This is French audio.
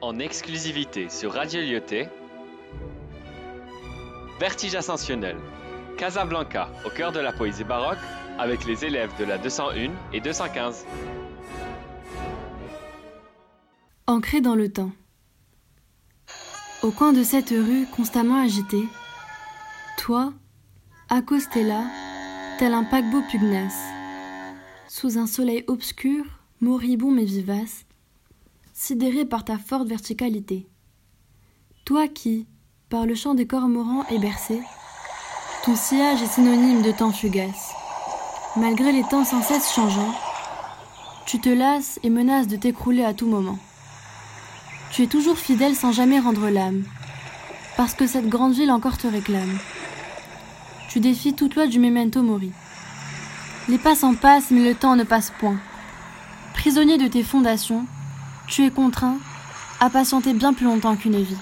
en exclusivité sur Radio Lyoté. Vertige ascensionnel. Casablanca, au cœur de la poésie baroque, avec les élèves de la 201 et 215. Ancré dans le temps. Au coin de cette rue constamment agitée, toi, accosté là, tel un paquebot pugnace, sous un soleil obscur, moribond mais vivace, sidéré par ta forte verticalité. Toi qui, par le chant des cormorans est bercé, ton sillage est synonyme de temps fugace. Malgré les temps sans cesse changeants, tu te lasses et menaces de t'écrouler à tout moment. Tu es toujours fidèle sans jamais rendre l'âme, parce que cette grande ville encore te réclame. Tu défies toute loi du memento mori. Les pas s'en passent, mais le temps ne passe point. Prisonnier de tes fondations, tu es contraint à patienter bien plus longtemps qu'une vie.